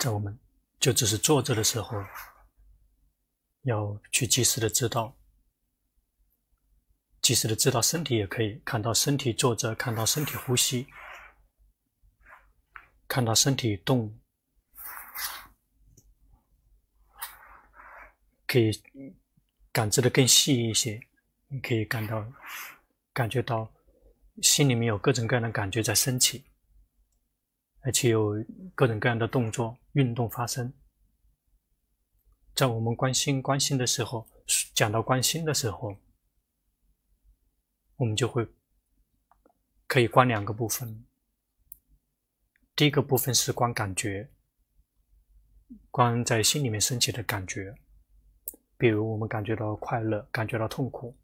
在我们就只是坐着的时候，要去及时的知道，及时的知道身体也可以看到身体坐着，看到身体呼吸，看到身体动，可以感知的更细一些，你可以感到感觉到心里面有各种各样的感觉在升起。而且有各种各样的动作、运动发生。在我们关心、关心的时候，讲到关心的时候，我们就会可以观两个部分。第一个部分是观感觉，观在心里面升起的感觉，比如我们感觉到快乐，感觉到痛苦，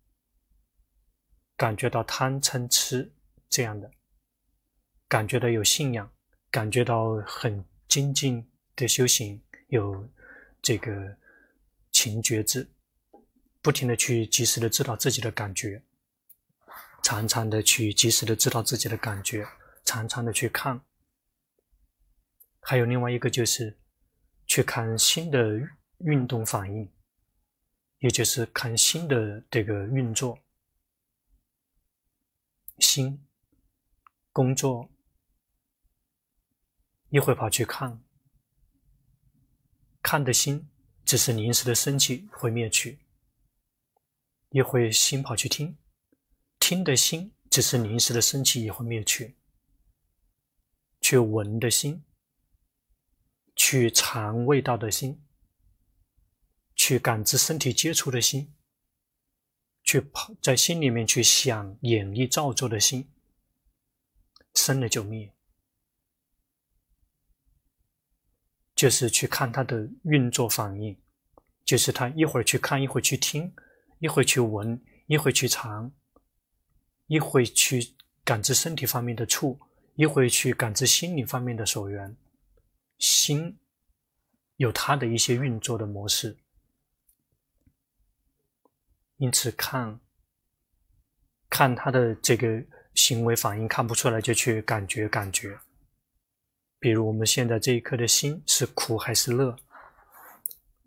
感觉到贪嗔痴这样的，感觉到有信仰。感觉到很精进的修行，有这个情觉智，不停的去及时的知道自己的感觉，常常的去及时的知道自己的感觉，常常的去看。还有另外一个就是去看心的运动反应，也就是看心的这个运作，心工作。一会跑去看，看的心只是临时的升起，会灭去；一会心跑去听，听的心只是临时的升起，也会灭去。去闻的心，去尝味道的心，去感知身体接触的心，去跑在心里面去想演绎造作的心，生了就灭。就是去看它的运作反应，就是他一会儿去看，一会儿去听，一会儿去闻，一会儿去尝，一会儿去感知身体方面的触，一会儿去感知心灵方面的所缘。心有它的一些运作的模式，因此看看他的这个行为反应看不出来，就去感觉感觉。比如我们现在这一刻的心是苦还是乐，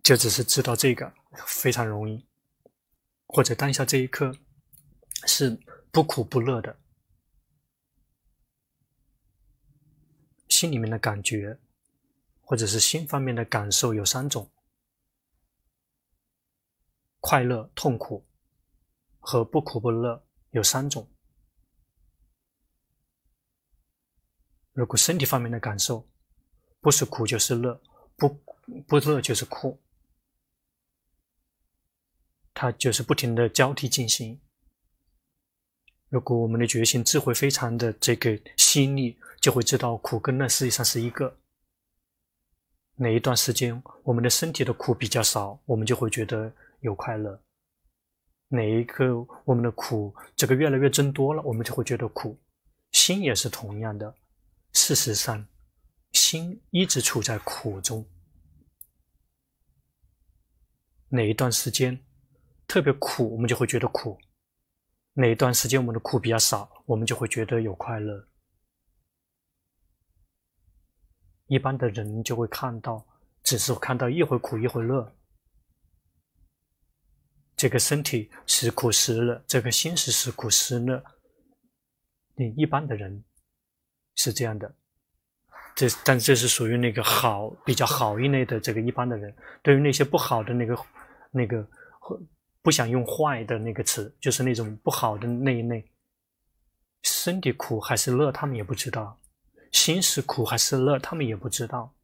就只是知道这个非常容易，或者当下这一刻是不苦不乐的，心里面的感觉，或者是心方面的感受有三种：快乐、痛苦和不苦不乐有三种。如果身体方面的感受不是苦就是乐，不不乐就是苦，它就是不停的交替进行。如果我们的觉性智慧非常的这个细腻，就会知道苦跟乐实际上是一个。哪一段时间我们的身体的苦比较少，我们就会觉得有快乐；哪一刻我们的苦这个越来越增多了，我们就会觉得苦。心也是同样的。事实上，心一直处在苦中。哪一段时间特别苦，我们就会觉得苦；哪一段时间我们的苦比较少，我们就会觉得有快乐。一般的人就会看到，只是看到一会苦一会乐。这个身体时苦时乐，这个心是时苦时乐。你一般的人。是这样的，这但这是属于那个好比较好一类的这个一般的人。对于那些不好的那个那个不想用坏的那个词，就是那种不好的那一类，身体苦还是乐，他们也不知道；心是苦还是乐，他们也不知道，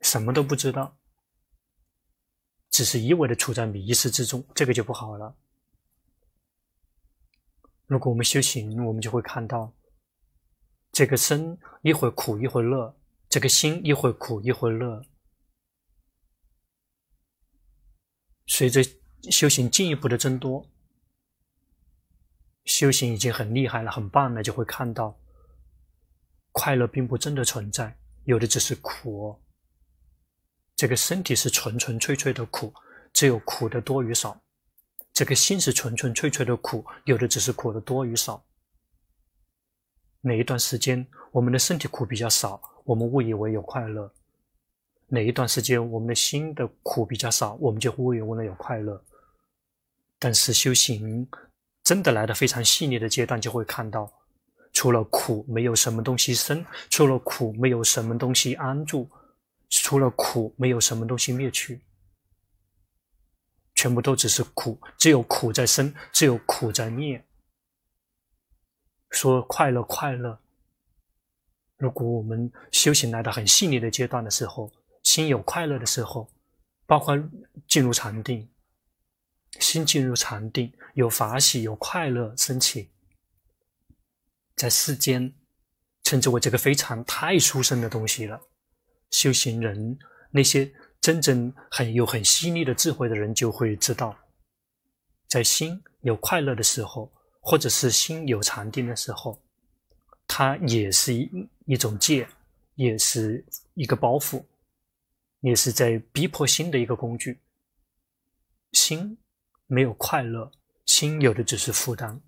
什么都不知道，只是一味的处在迷失之中，这个就不好了。如果我们修行，我们就会看到。这个身一会苦一会乐，这个心一会苦一会乐。随着修行进一步的增多，修行已经很厉害了，很棒了，就会看到快乐并不真的存在，有的只是苦。这个身体是纯纯粹粹的苦，只有苦的多与少；这个心是纯纯粹粹的苦，有的只是苦的多与少。哪一段时间我们的身体苦比较少，我们误以为有快乐；哪一段时间我们的心的苦比较少，我们就误以为有快乐。但是修行真的来到非常细腻的阶段，就会看到，除了苦，没有什么东西生；除了苦，没有什么东西安住；除了苦，没有什么东西灭去。全部都只是苦，只有苦在生，只有苦在灭。说快乐，快乐。如果我们修行来到很细腻的阶段的时候，心有快乐的时候，包括进入禅定，心进入禅定，有法喜，有快乐升起，在世间称之为这个非常太殊胜的东西了。修行人那些真正很有很细腻的智慧的人就会知道，在心有快乐的时候，或者是心有禅定的时候，它也是一一种戒，也是一个包袱。也是在逼迫心的一个工具。心没有快乐，心有的只是负担。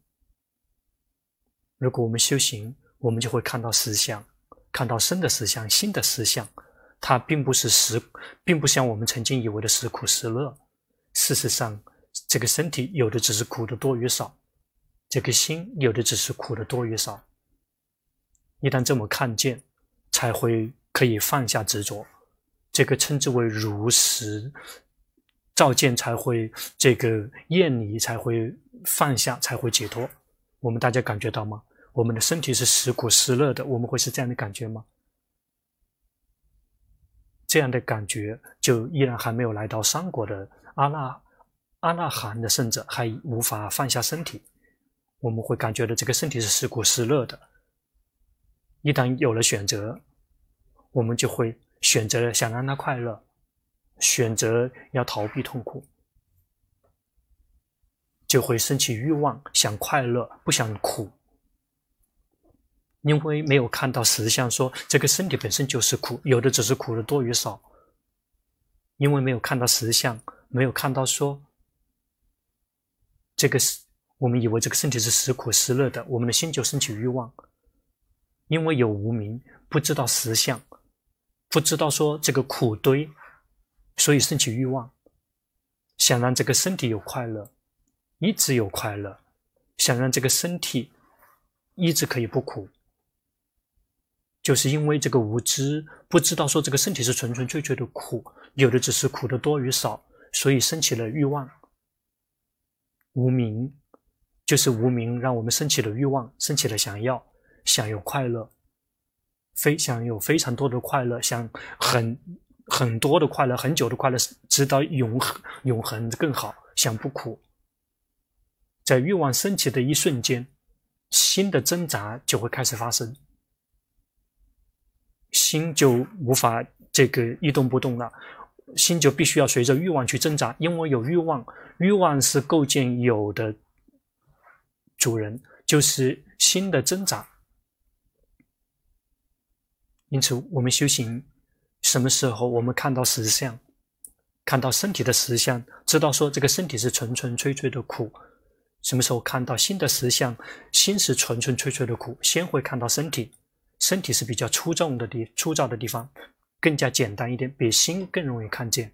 如果我们修行，我们就会看到实相，看到生的实相、心的实相。它并不是实，并不像我们曾经以为的实苦实乐。事实上，这个身体有的只是苦的多与少，这个心有的只是苦的多与少。一旦这么看见，才会可以放下执着。这个称之为如实照见，才会这个厌离，才会放下，才会解脱。我们大家感觉到吗？我们的身体是时苦时乐的，我们会是这样的感觉吗？这样的感觉就依然还没有来到三果的阿那阿那含的圣者，还无法放下身体。我们会感觉到这个身体是时苦时乐的。一旦有了选择，我们就会。选择了想让他快乐，选择要逃避痛苦，就会升起欲望，想快乐，不想苦。因为没有看到实相，说这个身体本身就是苦，有的只是苦的多与少。因为没有看到实相，没有看到说这个是我们以为这个身体是时苦时乐的，我们的心就升起欲望。因为有无明，不知道实相。不知道说这个苦堆，所以升起欲望，想让这个身体有快乐，一直有快乐，想让这个身体一直可以不苦，就是因为这个无知，不知道说这个身体是纯纯粹粹的苦，有的只是苦的多与少，所以升起了欲望。无明就是无明，让我们升起了欲望，升起了想要，想有快乐。非想有非常多的快乐，想很很多的快乐，很久的快乐，直到永恒永恒更好。想不苦，在欲望升起的一瞬间，心的挣扎就会开始发生，心就无法这个一动不动了，心就必须要随着欲望去挣扎，因为有欲望，欲望是构建有的主人，就是心的挣扎。因此，我们修行，什么时候我们看到实相，看到身体的实相，知道说这个身体是纯纯粹粹的苦。什么时候看到心的实相，心是纯纯粹粹的苦，先会看到身体，身体是比较粗重的地粗糙的地方，更加简单一点，比心更容易看见。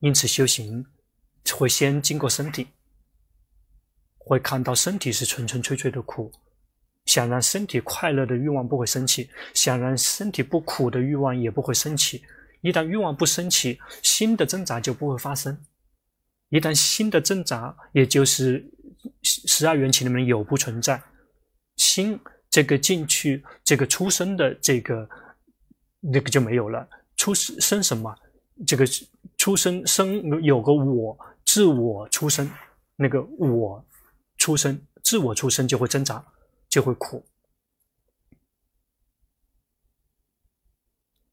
因此，修行会先经过身体，会看到身体是纯纯粹粹的苦。想让身体快乐的欲望不会升起，想让身体不苦的欲望也不会升起。一旦欲望不升起，心的挣扎就不会发生。一旦心的挣扎，也就是十二缘起里面有不存在，心这个进去，这个出生的这个那个就没有了。出生什么？这个出生生有个我，自我出生，那个我出生，自我出生就会挣扎。就会苦。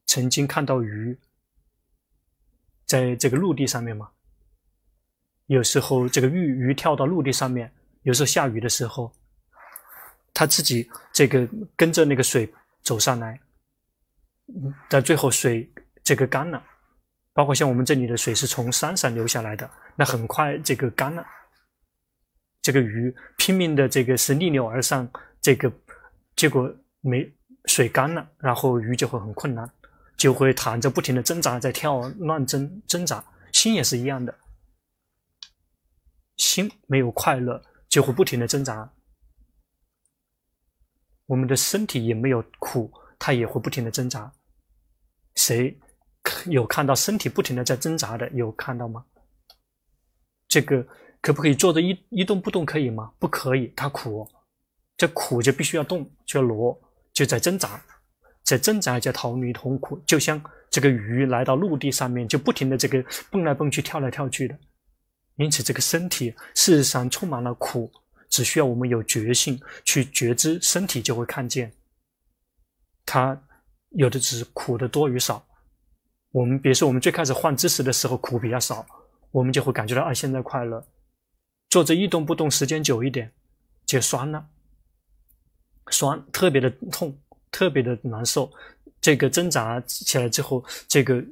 曾经看到鱼在这个陆地上面吗？有时候这个鱼鱼跳到陆地上面，有时候下雨的时候，它自己这个跟着那个水走上来，但最后水这个干了，包括像我们这里的水是从山上流下来的，那很快这个干了。这个鱼拼命的这个是逆流而上，这个结果没水干了，然后鱼就会很困难。就会躺着不停的挣扎，在跳乱挣挣扎。心也是一样的，心没有快乐，就会不停的挣扎。我们的身体也没有苦，它也会不停的挣扎。谁有看到身体不停的在挣扎的？有看到吗？这个可不可以坐着一一动不动可以吗？不可以，它苦，这苦就必须要动，就要挪，就在挣扎。在挣扎，在逃离痛苦，就像这个鱼来到陆地上面，就不停的这个蹦来蹦去、跳来跳去的。因此，这个身体事实上充满了苦，只需要我们有觉性去觉知，身体就会看见。它有的只是苦的多与少。我们比如说，我们最开始换姿势的时候苦比较少，我们就会感觉到啊，现在快乐。坐着一动不动时间久一点，就酸了，酸特别的痛。特别的难受，这个挣扎起来之后，这个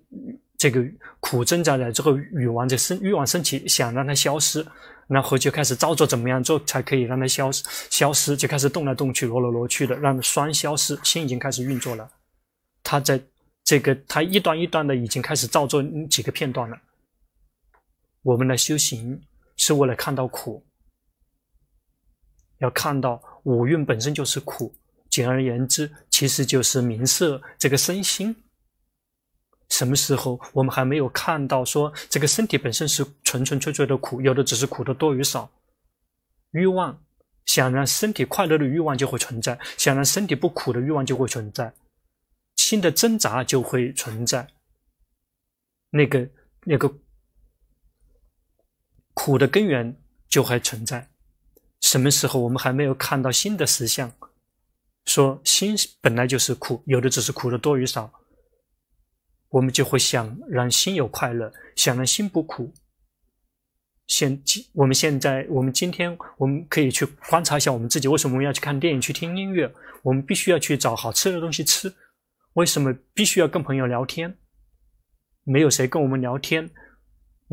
这个苦挣扎来之后，欲望就升，欲望升起，想让它消失，然后就开始照做怎么样做才可以让它消失，消失就开始动来动去，挪来挪去的，让酸消失，心已经开始运作了。它在这个它一段一段的已经开始照做几个片段了。我们的修行是为了看到苦，要看到五蕴本身就是苦。简而言之，其实就是明色这个身心。什么时候我们还没有看到说这个身体本身是纯纯粹粹的苦，有的只是苦的多与少。欲望想让身体快乐的欲望就会存在，想让身体不苦的欲望就会存在，心的挣扎就会存在。那个那个苦的根源就还存在。什么时候我们还没有看到新的实相？说心本来就是苦，有的只是苦的多与少，我们就会想让心有快乐，想让心不苦。现今我们现在，我们今天，我们可以去观察一下我们自己，为什么我们要去看电影、去听音乐？我们必须要去找好吃的东西吃。为什么必须要跟朋友聊天？没有谁跟我们聊天，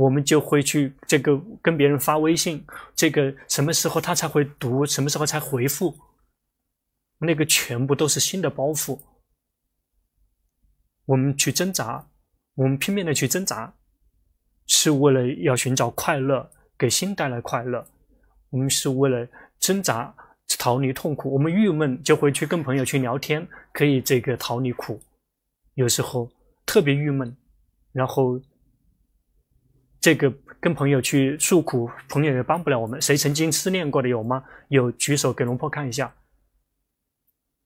我们就会去这个跟别人发微信，这个什么时候他才会读？什么时候才回复？那个全部都是新的包袱，我们去挣扎，我们拼命的去挣扎，是为了要寻找快乐，给心带来快乐。我们是为了挣扎，逃离痛苦。我们郁闷就会去跟朋友去聊天，可以这个逃离苦。有时候特别郁闷，然后这个跟朋友去诉苦，朋友也帮不了我们。谁曾经失恋过的有吗？有，举手给龙婆看一下。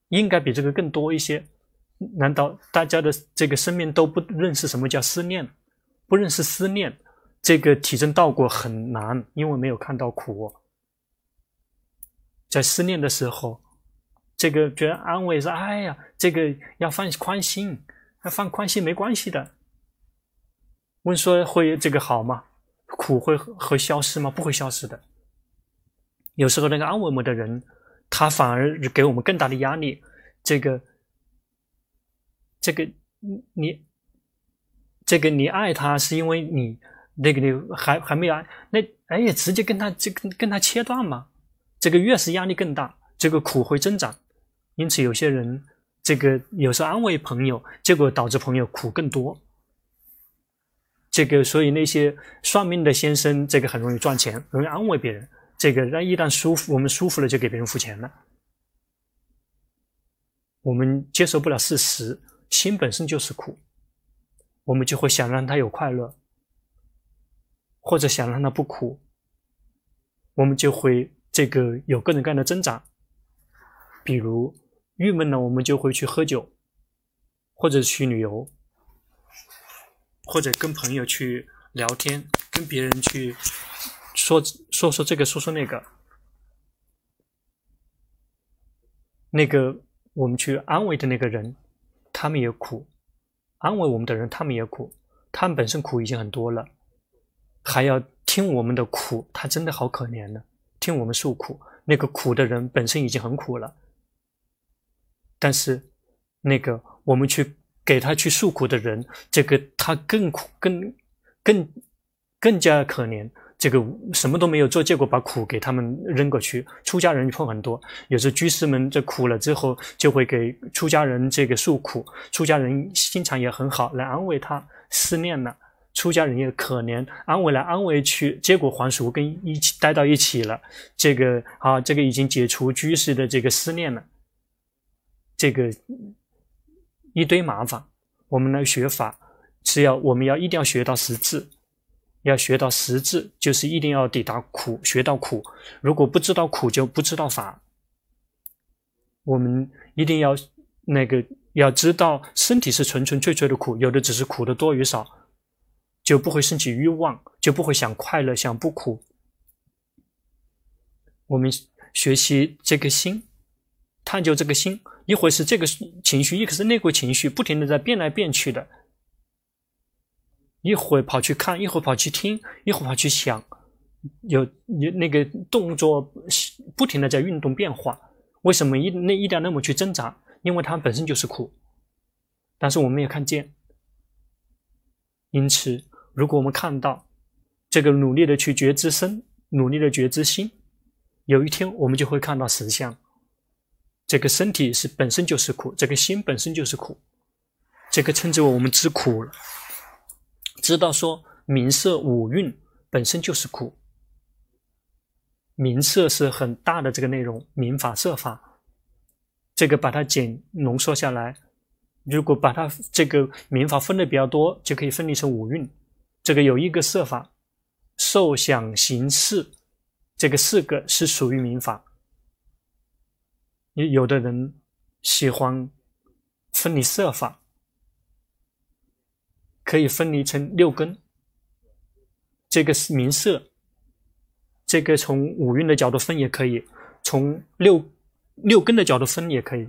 应该比这个更多一些。难道大家的这个生命都不认识什么叫思念？不认识思念，这个体证道果很难，因为没有看到苦。在思念的时候，这个觉得安慰说：“哎呀，这个要放宽心，要放宽心没关系的。”问说会这个好吗？苦会会消失吗？不会消失的。有时候那个安慰我们的人。他反而给我们更大的压力。这个，这个，你，这个你爱他是因为你那个你还还没有爱，那哎呀，直接跟他这跟跟他切断嘛。这个越是压力更大，这个苦会增长。因此，有些人这个有时候安慰朋友，结果导致朋友苦更多。这个，所以那些算命的先生，这个很容易赚钱，容易安慰别人。这个让一旦舒服，我们舒服了就给别人付钱了。我们接受不了事实，心本身就是苦，我们就会想让他有快乐，或者想让他不苦，我们就会这个有各种各样的挣扎。比如郁闷了，我们就会去喝酒，或者去旅游，或者跟朋友去聊天，跟别人去。说说说这个，说说那个，那个我们去安慰的那个人，他们也苦；安慰我们的人，他们也苦。他们本身苦已经很多了，还要听我们的苦，他真的好可怜呢。听我们诉苦，那个苦的人本身已经很苦了，但是那个我们去给他去诉苦的人，这个他更苦，更更更加可怜。这个什么都没有做，结果把苦给他们扔过去。出家人碰很多，有时候居士们这苦了之后，就会给出家人这个诉苦。出家人心肠也很好，来安慰他。思念了，出家人也可怜，安慰来安慰去，结果还俗跟一起待到一起了。这个啊，这个已经解除居士的这个思念了。这个一堆麻烦，我们来学法是要我们要一定要学到实质。要学到实质，就是一定要抵达苦，学到苦。如果不知道苦，就不知道法。我们一定要那个要知道，身体是纯纯粹粹的苦，有的只是苦的多与少，就不会升起欲望，就不会想快乐，想不苦。我们学习这个心，探究这个心，一会是这个情绪，一个是那个情绪，不停的在变来变去的。一会跑去看，一会跑去听，一会跑去想，有有那个动作不停的在运动变化。为什么一那一定要那么去挣扎？因为它本身就是苦，但是我们也看见。因此，如果我们看到这个努力的去觉知身，努力的觉知心，有一天我们就会看到实相。这个身体是本身就是苦，这个心本身就是苦，这个称之为我们知苦了。知道说名色五蕴本身就是苦，名色是很大的这个内容，名法色法，这个把它简浓缩下来，如果把它这个名法分的比较多，就可以分离成五蕴。这个有一个色法，受想行识，这个四个是属于名法。有有的人喜欢分离色法。可以分离成六根，这个是名色，这个从五蕴的角度分也可以，从六六根的角度分也可以。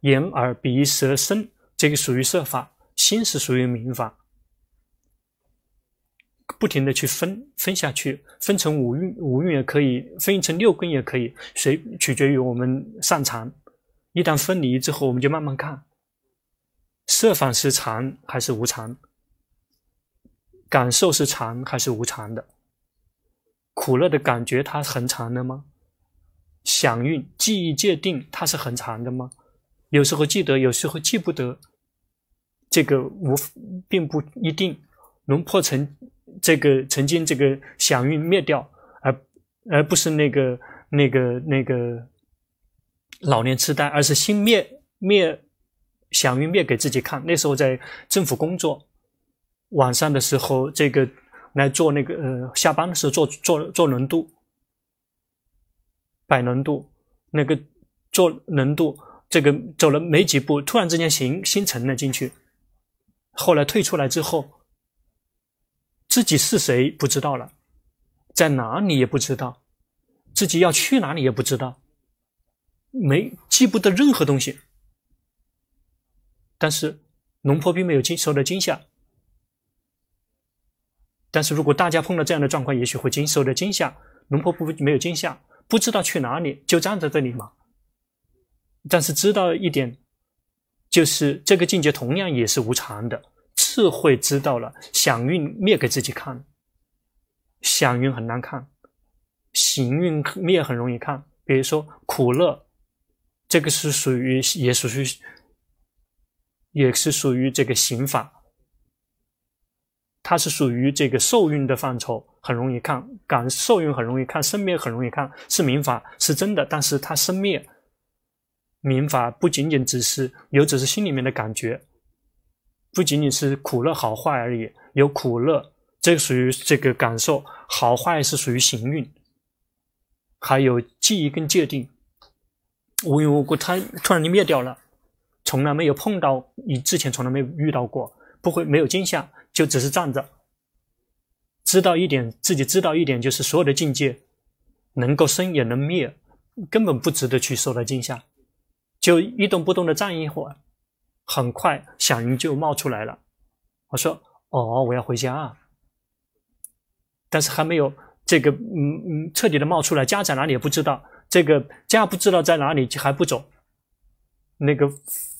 眼耳鼻舌身，这个属于色法，心是属于名法。不停的去分分下去，分成五蕴，五蕴也可以，分成六根也可以，随取决于我们擅长。一旦分离之后，我们就慢慢看，色法是常还是无常？感受是常还是无常的？苦乐的感觉它是恒常的吗？想蕴、记忆、界定，它是恒常的吗？有时候记得，有时候记不得，这个无并不一定。龙婆曾这个曾经这个想蕴灭掉，而而不是那个那个那个老年痴呆，而是心灭灭想蕴灭给自己看。那时候在政府工作。晚上的时候，这个来做那个呃，下班的时候做做做轮渡，摆轮渡，那个做轮渡，这个走了没几步，突然之间心心沉了进去，后来退出来之后，自己是谁不知道了，在哪里也不知道，自己要去哪里也不知道，没记不得任何东西，但是龙婆并没有经受到惊吓。但是如果大家碰到这样的状况，也许会经受到惊吓。龙婆不没有惊吓，不知道去哪里，就站在这里嘛。但是知道一点，就是这个境界同样也是无常的。智慧知道了，想运灭给自己看，想运很难看，行运灭很容易看。比如说苦乐，这个是属于也属于也是属于这个刑法。它是属于这个受运的范畴，很容易看，感受运很容易看，生灭很容易看，是民法，是真的。但是它生灭，民法不仅仅只是有，只是心里面的感觉，不仅仅是苦乐好坏而已。有苦乐，这个属于这个感受，好坏是属于行运，还有记忆跟界定，无缘无故它突然就灭掉了，从来没有碰到，你之前从来没有遇到过，不会没有惊吓。就只是站着，知道一点，自己知道一点，就是所有的境界能够生也能灭，根本不值得去受到惊吓。就一动不动的站一会儿，很快响应就冒出来了。我说：“哦，我要回家啊。”但是还没有这个，嗯嗯，彻底的冒出来，家在哪里也不知道。这个家不知道在哪里，就还不走。那个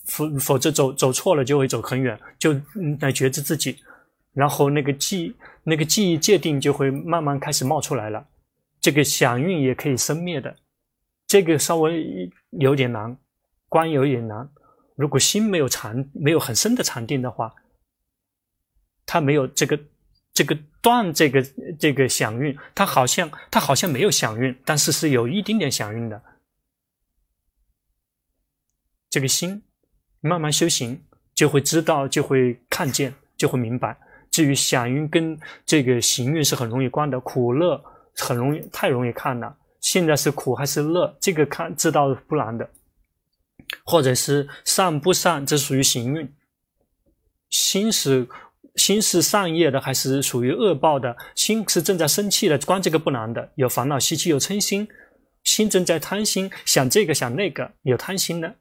否否则走走错了就会走很远，就来觉知自己。然后那个记那个记忆界定就会慢慢开始冒出来了。这个响应也可以生灭的，这个稍微有点难，观有点难。如果心没有禅，没有很深的禅定的话，它没有这个这个断这个这个响韵，它好像它好像没有响运，但是是有一丁点响运的。这个心慢慢修行，就会知道，就会看见，就会明白。至于响运跟这个行运是很容易观的，苦乐很容易，太容易看了。现在是苦还是乐，这个看知道不难的。或者是善不善，这属于行运。心是心是善业的，还是属于恶报的？心是正在生气的，关这个不难的。有烦恼习气，有嗔心，心正在贪心，想这个想那个，有贪心的。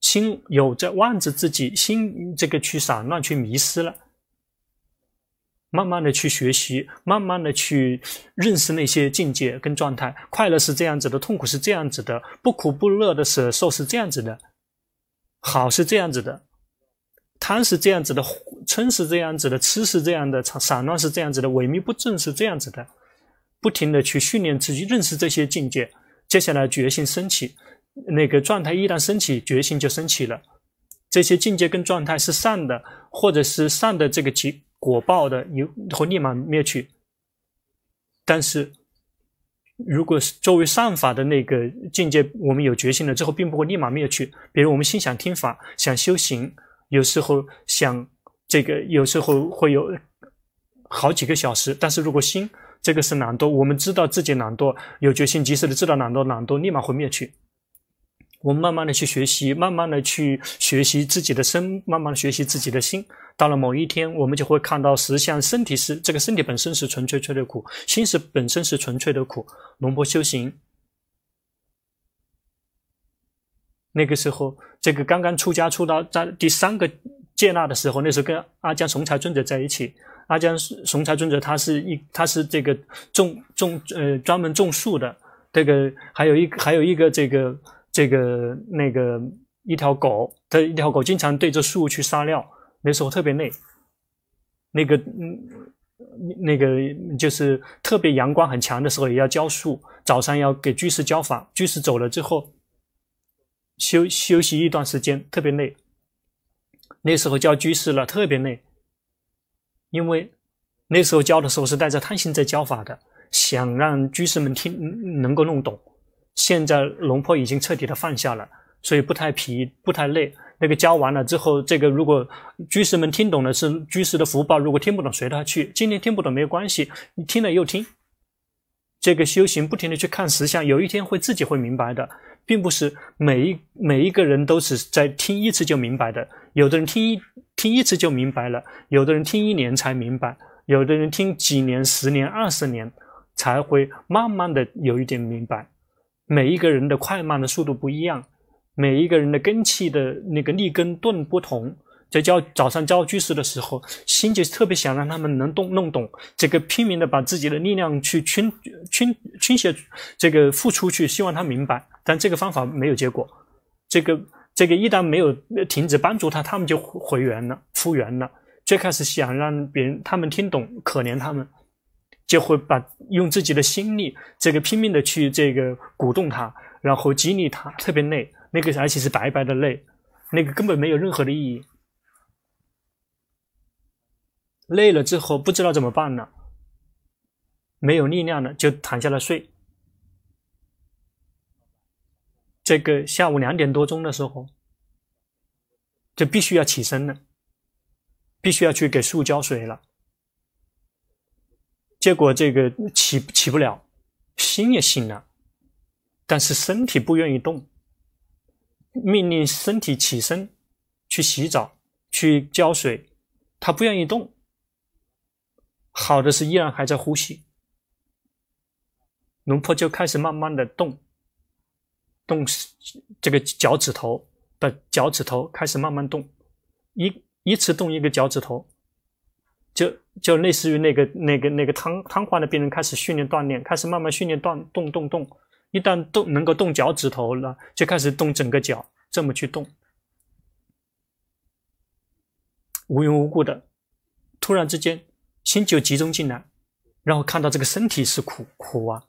心有在望着自己，心这个去散乱，去迷失了。慢慢的去学习，慢慢的去认识那些境界跟状态。快乐是这样子的，痛苦是这样子的，不苦不乐的舍受是这样子的，好是这样子的，贪是这样子的，嗔是这样子的，痴是这样的，散乱是这样子的，萎靡不振是这样子的。不停的去训练自己认识这些境界，接下来决心升起，那个状态一旦升起，决心就升起了。这些境界跟状态是善的，或者是善的这个结。果报的，你会立马灭去。但是，如果是作为善法的那个境界，我们有决心了之后，并不会立马灭去。比如我们心想听法，想修行，有时候想这个，有时候会有好几个小时。但是如果心这个是懒惰，我们知道自己懒惰，有决心及时的知道懒惰，懒惰立马会灭去。我们慢慢的去学习，慢慢的去学习自己的身，慢慢的学习自己的心。到了某一天，我们就会看到实相，身体是这个身体本身是纯粹粹的苦，心是本身是纯粹的苦。龙波修行那个时候，这个刚刚出家出道在第三个戒腊的时候，那时候跟阿江雄才尊者在一起。阿江雄才尊者他是一他是这个种种呃专门种树的，这个还有一还有一个这个。这个那个一条狗，它一条狗经常对着树去撒尿，那时候特别累。那个嗯，那个就是特别阳光很强的时候，也要浇树。早上要给居士浇法，居士走了之后休休息一段时间，特别累。那时候教居士了，特别累，因为那时候教的时候是带着贪心在教法的，想让居士们听能够弄懂。现在龙坡已经彻底的放下了，所以不太疲，不太累。那个教完了之后，这个如果居士们听懂了是居士的福报，如果听不懂随他去。今天听不懂没有关系，你听了又听。这个修行不停的去看实相，有一天会自己会明白的，并不是每一每一个人都是在听一次就明白的。有的人听一听一次就明白了，有的人听一年才明白，有的人听几年、十年、二十年才会慢慢的有一点明白。每一个人的快慢的速度不一样，每一个人的根器的那个立根顿不同。在教早上教居士的时候，心就特别想让他们能懂弄懂，这个拼命的把自己的力量去倾倾倾泻，这个付出去，希望他明白。但这个方法没有结果，这个这个一旦没有停止帮助他，他们就回原了，复原了。最开始想让别人他们听懂，可怜他们。就会把用自己的心力，这个拼命的去这个鼓动他，然后激励他，特别累，那个而且是白白的累，那个根本没有任何的意义。累了之后不知道怎么办了，没有力量了，就躺下来睡。这个下午两点多钟的时候，就必须要起身了，必须要去给树浇水了。结果这个起起不了，心也醒了，但是身体不愿意动。命令身体起身，去洗澡，去浇水，他不愿意动。好的是依然还在呼吸。龙婆就开始慢慢的动，动这个脚趾头的脚趾头开始慢慢动，一一次动一个脚趾头。就就类似于那个那个那个瘫瘫痪的病人开始训练锻炼，开始慢慢训练断动动动，一旦动能够动脚趾头了，就开始动整个脚，这么去动，无缘无故的突然之间心就集中进来，然后看到这个身体是苦苦啊，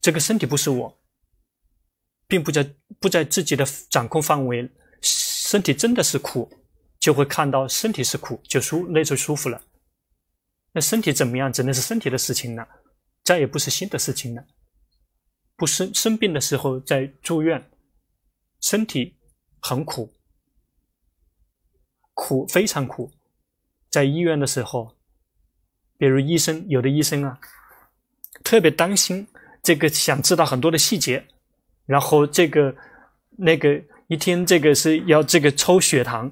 这个身体不是我，并不在不在自己的掌控范围，身体真的是苦，就会看到身体是苦，就舒那就舒服了。那身体怎么样，只能是身体的事情了，再也不是心的事情了。不生生病的时候在住院，身体很苦，苦非常苦。在医院的时候，比如医生，有的医生啊，特别担心这个，想知道很多的细节，然后这个那个一天这个是要这个抽血糖，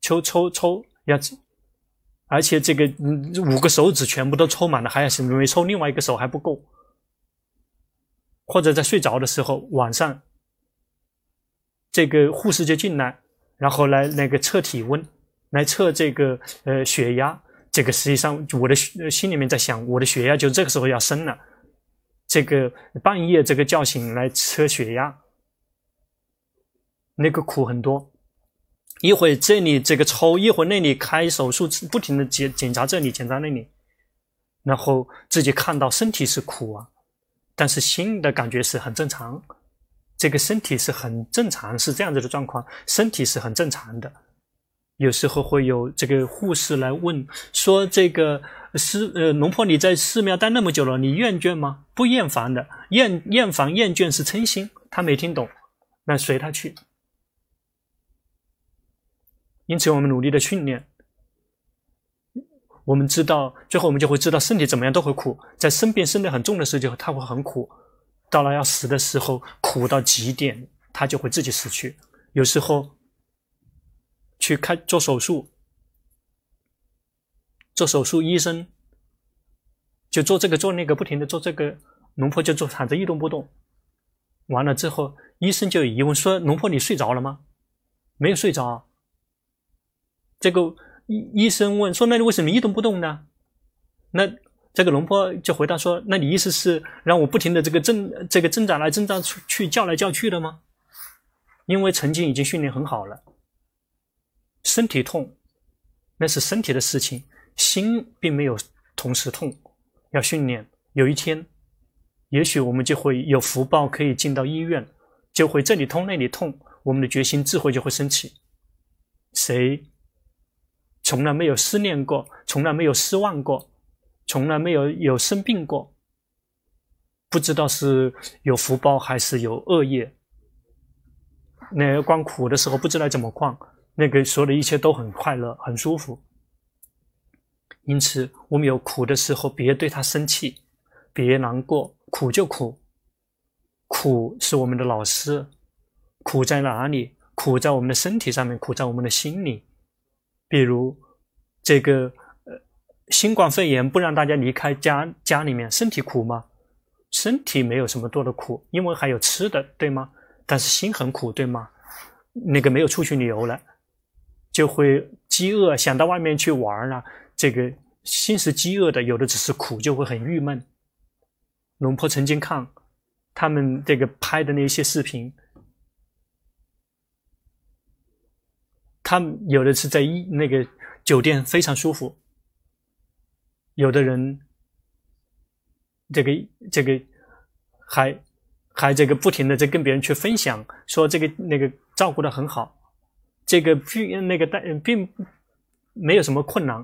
抽抽抽要，而且这个五个手指全部都抽满了，还要是没抽另外一个手还不够。或者在睡着的时候，晚上，这个护士就进来，然后来那个测体温，来测这个呃血压。这个实际上我的心里面在想，我的血压就这个时候要升了。这个半夜这个叫醒来测血压，那个苦很多。一会这里这个抽，一会那里开手术，不停的检检查这里检查那里，然后自己看到身体是苦啊。但是心的感觉是很正常，这个身体是很正常，是这样子的状况，身体是很正常的。有时候会有这个护士来问说：“这个师呃龙婆，你在寺庙待那么久了，你厌倦吗？不厌烦的，厌厌烦厌倦是嗔心。”他没听懂，那随他去。因此，我们努力的训练。我们知道，最后我们就会知道，身体怎么样都会苦。在生病、生得很重的时候，他会很苦；到了要死的时候，苦到极点，他就会自己死去。有时候去开做手术，做手术，医生就做这个做那个，不停的做这个，龙婆就坐躺着一动不动。完了之后，医生就有疑问说：“龙婆，你睡着了吗？”没有睡着。这个。医医生问说：“那你为什么一动不动呢？”那这个龙婆就回答说：“那你意思是让我不停的这个挣这个挣扎来挣扎出去叫来叫去的吗？因为曾经已经训练很好了。身体痛，那是身体的事情，心并没有同时痛。要训练，有一天，也许我们就会有福报可以进到医院，就会这里痛那里痛，我们的决心智慧就会升起。谁？”从来没有思念过，从来没有失望过，从来没有有生病过，不知道是有福报还是有恶业。那光苦的时候不知道怎么逛，那个所有的一切都很快乐，很舒服。因此，我们有苦的时候，别对他生气，别难过，苦就苦，苦是我们的老师。苦在哪里？苦在我们的身体上面，苦在我们的心里。比如，这个呃，新冠肺炎不让大家离开家家里面，身体苦吗？身体没有什么多的苦，因为还有吃的，对吗？但是心很苦，对吗？那个没有出去旅游了，就会饥饿，想到外面去玩了。这个心是饥饿的，有的只是苦，就会很郁闷。龙婆曾经看他们这个拍的那些视频。他们有的是在一那个酒店非常舒服，有的人这个这个还还这个不停的在跟别人去分享，说这个那个照顾的很好，这个并那个但并没有什么困难。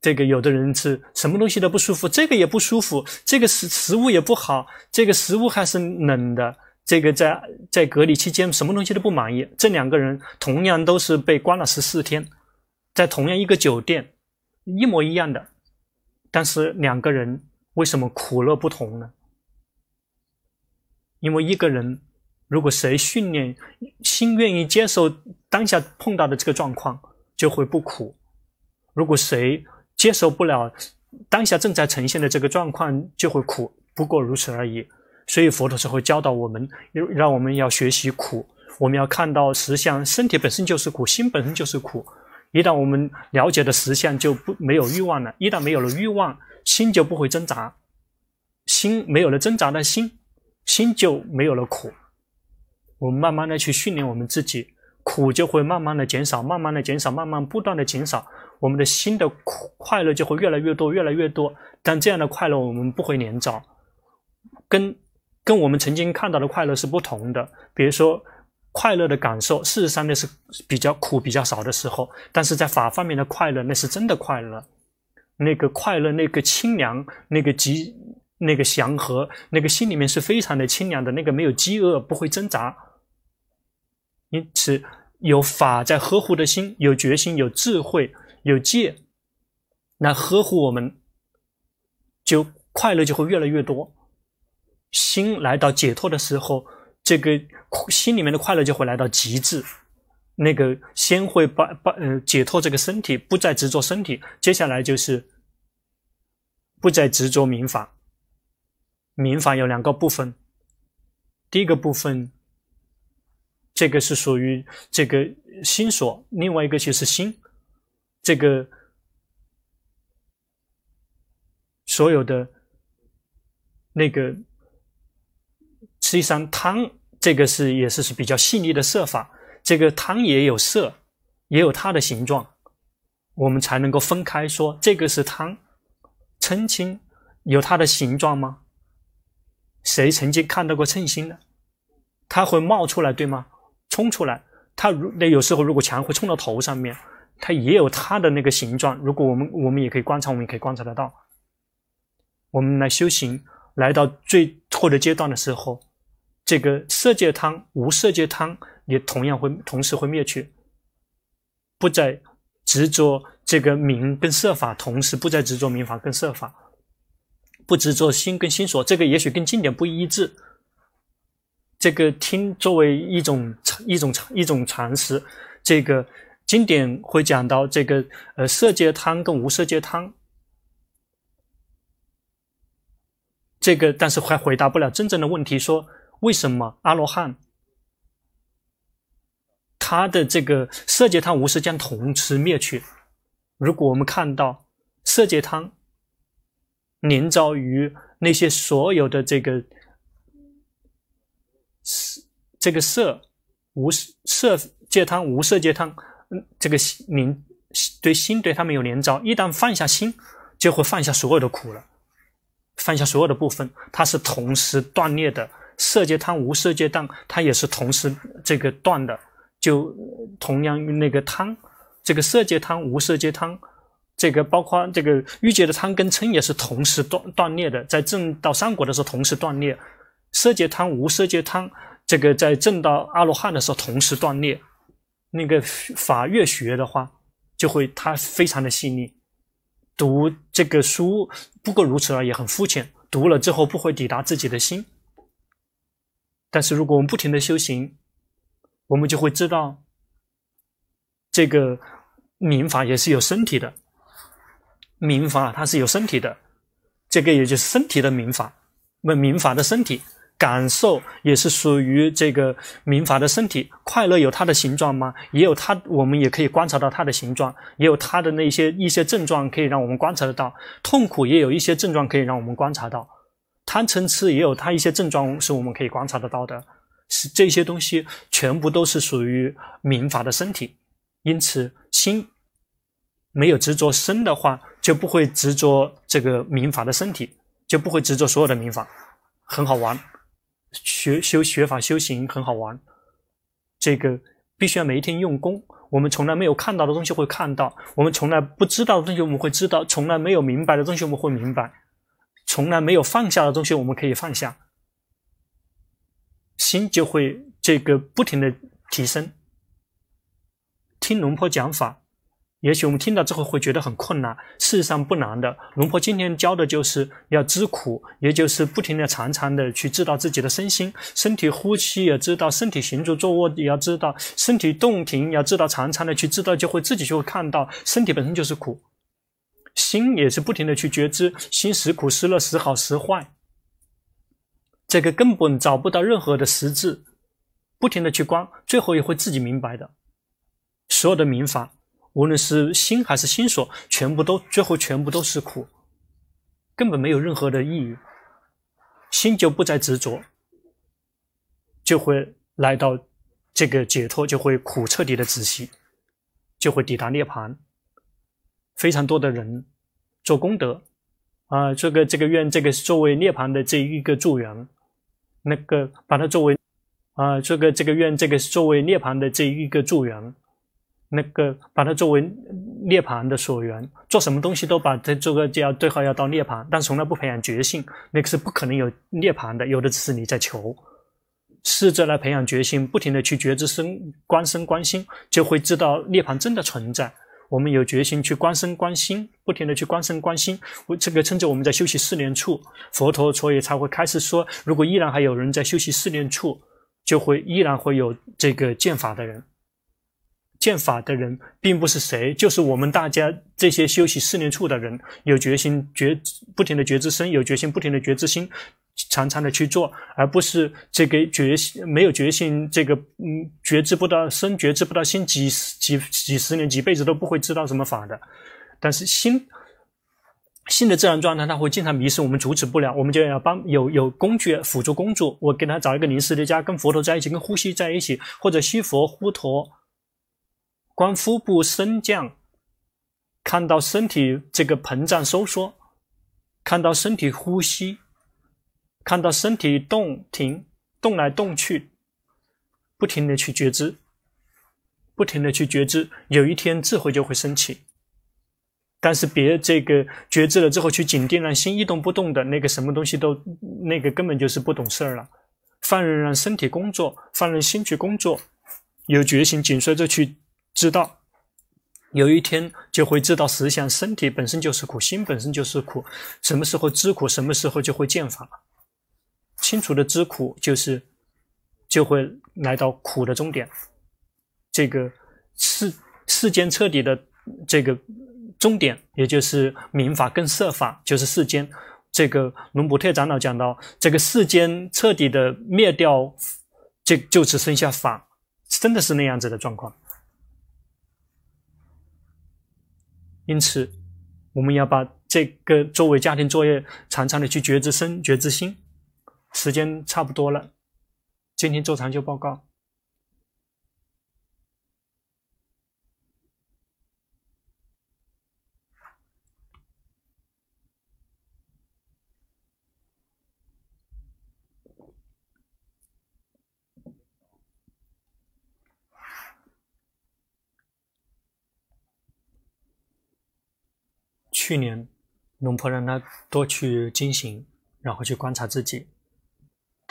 这个有的人是什么东西都不舒服，这个也不舒服，这个食食物也不好，这个食物还是冷的。这个在在隔离期间，什么东西都不满意。这两个人同样都是被关了十四天，在同样一个酒店，一模一样的，但是两个人为什么苦乐不同呢？因为一个人如果谁训练心愿意接受当下碰到的这个状况，就会不苦；如果谁接受不了当下正在呈现的这个状况，就会苦。不过如此而已。所以佛陀才会教导我们，让我们要学习苦。我们要看到实相，身体本身就是苦，心本身就是苦。一旦我们了解的实相，就不没有欲望了。一旦没有了欲望，心就不会挣扎。心没有了挣扎的心，心就没有了苦。我们慢慢的去训练我们自己，苦就会慢慢的减少，慢慢的减少，慢慢不断的减少。我们的心的苦快乐就会越来越多，越来越多。但这样的快乐我们不会连着，跟跟我们曾经看到的快乐是不同的。比如说，快乐的感受，事实上那是比较苦、比较少的时候，但是在法方面的快乐，那是真的快乐。那个快乐，那个清凉，那个极，那个祥和，那个心里面是非常的清凉的，那个没有饥饿，不会挣扎。因此，有法在呵护的心，有决心，有智慧，有戒，来呵护我们，就快乐就会越来越多。心来到解脱的时候，这个心里面的快乐就会来到极致。那个先会把把呃解脱这个身体，不再执着身体，接下来就是不再执着民法。民法有两个部分，第一个部分，这个是属于这个心所，另外一个就是心，这个所有的那个，实际上汤这个是也是是比较细腻的色法。这个汤也有色，也有它的形状，我们才能够分开说这个是汤。称心有它的形状吗？谁曾经看到过称心呢？它会冒出来，对吗？冲出来，它如那有时候如果墙会冲到头上面，它也有它的那个形状。如果我们我们也可以观察，我们也可以观察得到。我们来修行，来到最后的阶段的时候，这个色界汤、无色界汤。也同样会同时会灭去，不再执着这个名跟色法，同时不再执着名法跟色法，不执着心跟心所，这个也许跟经典不一致。这个听作为一种一种一种常识，这个经典会讲到这个呃色界汤跟无色界汤，这个但是还回答不了真正的问题，说为什么阿罗汉？他的这个色界汤、无色将同时灭去。如果我们看到色界汤连着于那些所有的这个色，这个色无色界汤、无色界汤，这个连对心对他们有连招，一旦放下心，就会放下所有的苦了，放下所有的部分，它是同时断裂的。色界汤、无色界汤，它也是同时这个断的。就同样那个汤，这个色界汤、无色界汤，这个包括这个欲界的汤跟嗔也是同时断断裂的，在正到三果的时候同时断裂，色界汤、无色界汤，这个在正到阿罗汉的时候同时断裂。那个法越学的话，就会它非常的细腻。读这个书不过如此而已，很肤浅。读了之后不会抵达自己的心。但是如果我们不停的修行，我们就会知道，这个民法也是有身体的，民法它是有身体的，这个也就是身体的民法，那民法的身体感受也是属于这个民法的身体。快乐有它的形状吗？也有它，我们也可以观察到它的形状，也有它的那些一些症状可以让我们观察得到。痛苦也有一些症状可以让我们观察到，贪嗔痴也有它一些症状是我们可以观察得到的。是这些东西全部都是属于民法的身体，因此心没有执着身的话，就不会执着这个民法的身体，就不会执着所有的民法，很好玩。学修学法修行很好玩，这个必须要每一天用功。我们从来没有看到的东西会看到，我们从来不知道的东西我们会知道，从来没有明白的东西我们会明白，从来没有放下的东西我们可以放下。心就会这个不停的提升。听龙婆讲法，也许我们听到之后会觉得很困难，事实上不难的。龙婆今天教的就是要知苦，也就是不停的、常常的去知道自己的身心，身体呼吸也知道，身体行住坐卧也要知道，身体动停要知道，常常的去知道，就会自己就会看到身体本身就是苦。心也是不停的去觉知，心时苦时乐时好时坏。这个根本找不到任何的实质，不停的去观，最后也会自己明白的。所有的民法，无论是心还是心所，全部都最后全部都是苦，根本没有任何的意义。心就不再执着，就会来到这个解脱，就会苦彻底的止息，就会抵达涅槃。非常多的人做功德啊，这个这个愿这个作为涅槃的这一个助缘，那个把它作为啊，这个这个愿这个作为涅槃的这一个助缘，那个把它作为涅槃的所缘，做什么东西都把它这个就要最后要到涅槃，但从来不培养觉性，那个是不可能有涅槃的，有的只是你在求。试着来培养决心，不停的去觉知身观身观心，就会知道涅槃真的存在。我们有决心去观身观心，不停的去观身观心。我这个趁着我们在修习四年处，佛陀所以才会开始说：如果依然还有人在修习四年处，就会依然会有这个见法的人。见法的人并不是谁，就是我们大家这些修习四年处的人，有决心觉不停的觉知身，有决心不停的觉知心。常常的去做，而不是这个决心没有决心，这个嗯觉知不到身，觉知不到心，几几几十年几辈子都不会知道什么法的。但是心心的自然状态，它会经常迷失，我们阻止不了，我们就要帮有有工具辅助工作。我给他找一个临时的家，跟佛陀在一起，跟呼吸在一起，或者吸佛呼陀，观腹部升降，看到身体这个膨胀收缩，看到身体呼吸。看到身体动停，动来动去，不停的去觉知，不停的去觉知，有一天智慧就会升起。但是别这个觉知了之后去紧盯，让心一动不动的那个什么东西都那个根本就是不懂事儿了。放任让身体工作，放任心去工作，有决心紧随着去知道，有一天就会知道实相，身体本身就是苦，心本身就是苦。什么时候知苦，什么时候就会见法。清楚的知苦，就是就会来到苦的终点。这个世世间彻底的这个终点，也就是明法跟色法，就是世间。这个龙普特长老讲到，这个世间彻底的灭掉，就就只剩下法，真的是那样子的状况。因此，我们要把这个作为家庭作业，常常的去觉知身，觉知心。时间差不多了，今天做长修报告。去年，龙婆让他多去经行，然后去观察自己。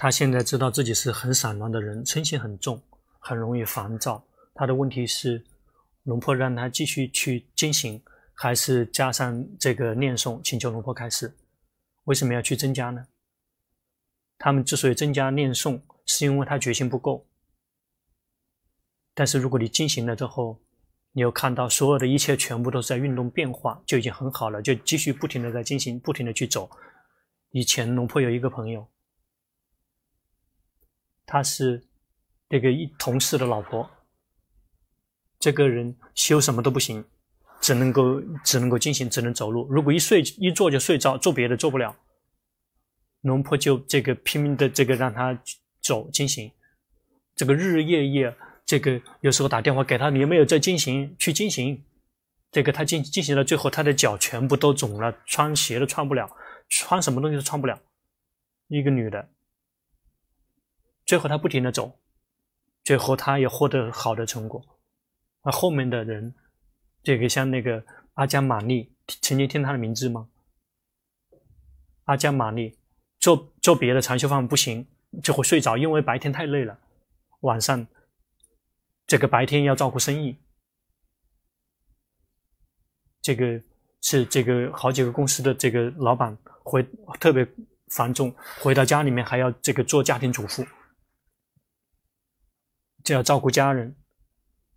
他现在知道自己是很散乱的人，嗔心很重，很容易烦躁。他的问题是，龙婆让他继续去进行，还是加上这个念诵，请求龙婆开示。为什么要去增加呢？他们之所以增加念诵，是因为他决心不够。但是如果你进行了之后，你又看到所有的一切全部都是在运动变化，就已经很好了，就继续不停的在进行，不停的去走。以前龙婆有一个朋友。他是这个一同事的老婆，这个人修什么都不行，只能够只能够进行，只能走路。如果一睡一坐就睡着，做别的做不了。龙婆就这个拼命的这个让他走进行，这个日日夜夜，这个有时候打电话给他，你有没有在进行？去进行。这个他进进行到最后，他的脚全部都肿了，穿鞋都穿不了，穿什么东西都穿不了。一个女的。最后他不停地走，最后他也获得好的成果。那后面的人，这个像那个阿加玛丽，曾经听他的名字吗？阿加玛丽做做别的禅修方不行，就会睡着，因为白天太累了。晚上这个白天要照顾生意，这个是这个好几个公司的这个老板会特别繁重，回到家里面还要这个做家庭主妇。就要照顾家人，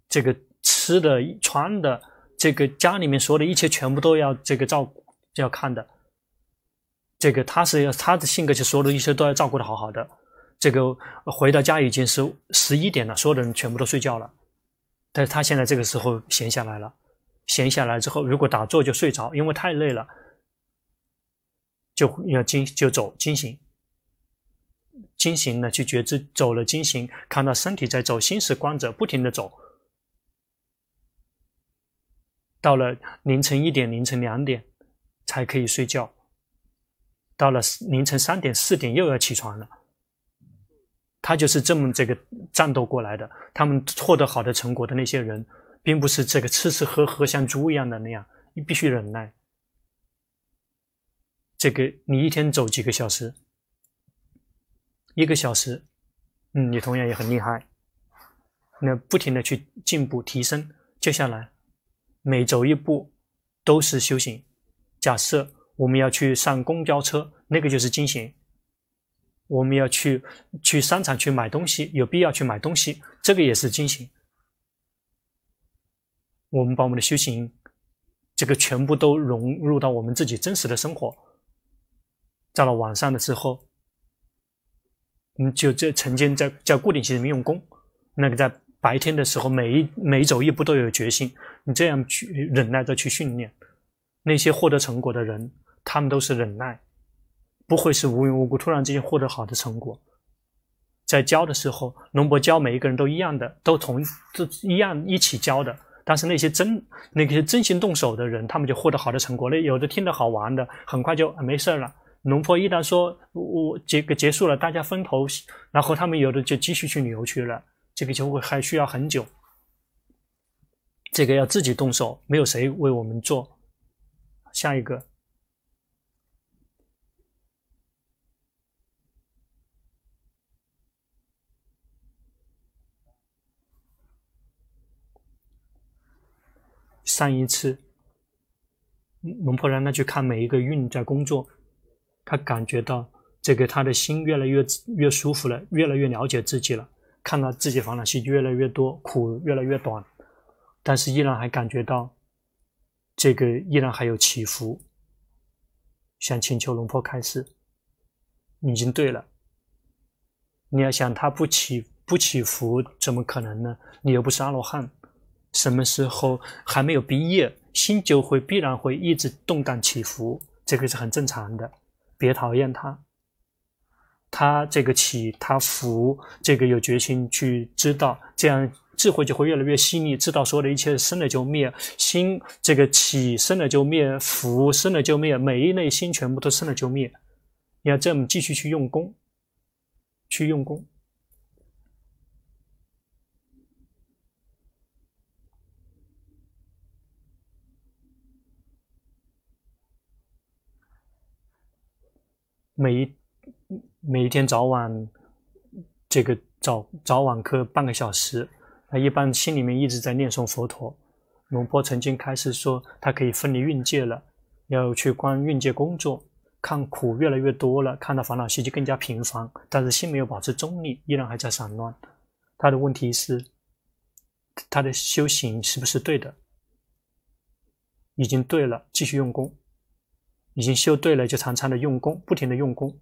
这个吃的、穿的，这个家里面所有的一切全部都要这个照顾，就要看的。这个他是要他的性格，就所有的一切都要照顾的好好的。这个回到家已经是十一点了，所有的人全部都睡觉了，但是他现在这个时候闲下来了，闲下来之后，如果打坐就睡着，因为太累了，就要惊就走惊醒。经行呢，去觉知走了经行，看到身体在走，心是光者，不停的走。到了凌晨一点、凌晨两点才可以睡觉，到了凌晨三点、四点又要起床了。他就是这么这个战斗过来的。他们获得好的成果的那些人，并不是这个吃吃喝喝像猪一样的那样，你必须忍耐。这个你一天走几个小时？一个小时，嗯，你同样也很厉害。那不停的去进步提升，接下来每走一步都是修行。假设我们要去上公交车，那个就是精行；我们要去去商场去买东西，有必要去买东西，这个也是精行。我们把我们的修行，这个全部都融入到我们自己真实的生活。到了晚上的时候。你就这曾经在叫固定性的用功，那个在白天的时候，每一每走一步都有决心，你这样去忍耐着去训练，那些获得成果的人，他们都是忍耐，不会是无缘无故突然之间获得好的成果。在教的时候，龙婆教每一个人都一样的，都同都一样一起教的，但是那些真那些真心动手的人，他们就获得好的成果了。有的听得好玩的，很快就没事了。农婆一旦说我这个结束了，大家分头，然后他们有的就继续去旅游去了，这个就会还需要很久。这个要自己动手，没有谁为我们做。下一个，上一次，龙婆让他去看每一个运在工作。他感觉到这个，他的心越来越越舒服了，越来越了解自己了。看到自己烦恼心越来越多，苦越来越短，但是依然还感觉到这个依然还有起伏。想请求龙婆开示，已经对了。你要想他不起不起伏，怎么可能呢？你又不是阿罗汉，什么时候还没有毕业，心就会必然会一直动荡起伏，这个是很正常的。别讨厌他，他这个起，他伏，这个有决心去知道，这样智慧就会越来越细腻，知道所有的一切生了就灭，心这个起生了就灭，福生了就灭，每一类心全部都生了就灭。你要这么继续去用功，去用功。每一每一天早晚，这个早早晚课半个小时，他一般心里面一直在念诵佛陀。龙婆曾经开始说，他可以分离蕴界了，要去观蕴界工作，看苦越来越多了，看到烦恼习气更加频繁，但是心没有保持中立，依然还在散乱。他的问题是，他的修行是不是对的？已经对了，继续用功。已经修对了，就常常的用功，不停的用功。